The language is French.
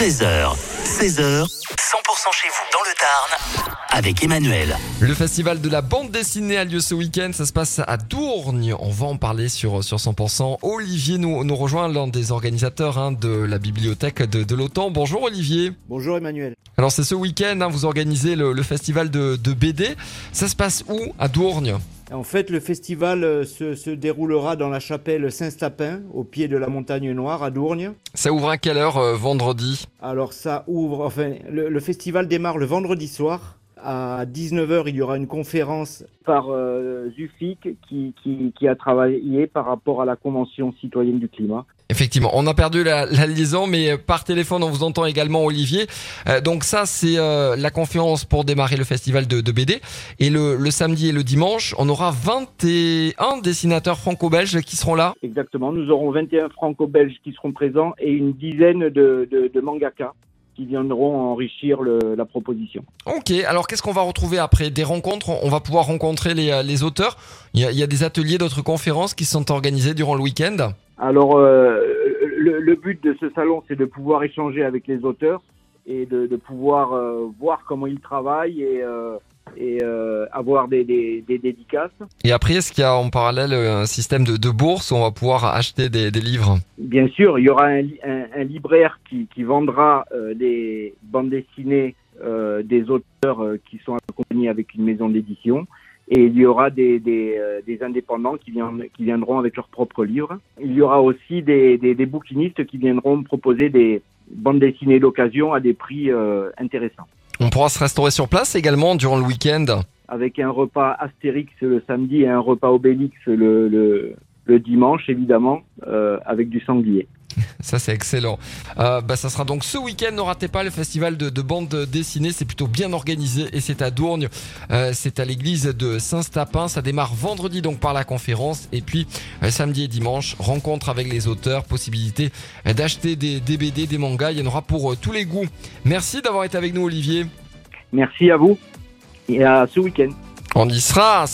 13h, 16h, 100% chez vous dans le Tarn avec Emmanuel. Le festival de la bande dessinée a lieu ce week-end. Ça se passe à Dourgne. On va en parler sur, sur 100%. Olivier nous, nous rejoint, l'un des organisateurs hein, de la bibliothèque de, de l'OTAN. Bonjour Olivier. Bonjour Emmanuel. Alors c'est ce week-end, hein, vous organisez le, le festival de, de BD. Ça se passe où À Dourgne? En fait, le festival euh, se, se déroulera dans la chapelle Saint-Stapin, au pied de la montagne Noire, à Dourgne. Ça ouvre à quelle heure euh, vendredi? Alors ça ouvre, enfin, le, le festival démarre le vendredi soir. À 19h, il y aura une conférence par euh, qui, qui, qui a travaillé par rapport à la Convention citoyenne du climat. Effectivement, on a perdu la, la liaison, mais par téléphone, on vous entend également, Olivier. Euh, donc ça, c'est euh, la conférence pour démarrer le festival de, de BD. Et le, le samedi et le dimanche, on aura 21 dessinateurs franco-belges qui seront là. Exactement, nous aurons 21 franco-belges qui seront présents et une dizaine de, de, de mangaka qui viendront enrichir le, la proposition. Ok, alors qu'est-ce qu'on va retrouver après? Des rencontres, on va pouvoir rencontrer les, les auteurs. Il y, a, il y a des ateliers, d'autres conférences qui sont organisées durant le week-end. Alors, euh, le, le but de ce salon, c'est de pouvoir échanger avec les auteurs et de, de pouvoir euh, voir comment ils travaillent et, euh, et euh, avoir des, des, des dédicaces. Et après, est-ce qu'il y a en parallèle un système de, de bourse où on va pouvoir acheter des, des livres? Bien sûr, il y aura un, un, un libraire qui, qui vendra euh, des bandes dessinées euh, des auteurs euh, qui sont accompagnés avec une maison d'édition. Et il y aura des, des, euh, des indépendants qui, viennent, qui viendront avec leurs propres livres. Il y aura aussi des, des, des bouquinistes qui viendront proposer des bandes dessinées d'occasion à des prix euh, intéressants. On pourra se restaurer sur place également durant le week-end. Avec un repas Astérix le samedi et un repas Obélix le, le, le dimanche, évidemment, euh, avec du sanglier. Ça, c'est excellent. Euh, bah, ça sera donc ce week-end. Ne ratez pas le festival de, de bande dessinée. C'est plutôt bien organisé et c'est à Dourgne. Euh, c'est à l'église de Saint-Stapin. Ça démarre vendredi donc par la conférence et puis euh, samedi et dimanche rencontre avec les auteurs, possibilité d'acheter des, des BD, des mangas. Il y en aura pour tous les goûts. Merci d'avoir été avec nous, Olivier. Merci à vous et à ce week-end. On y sera.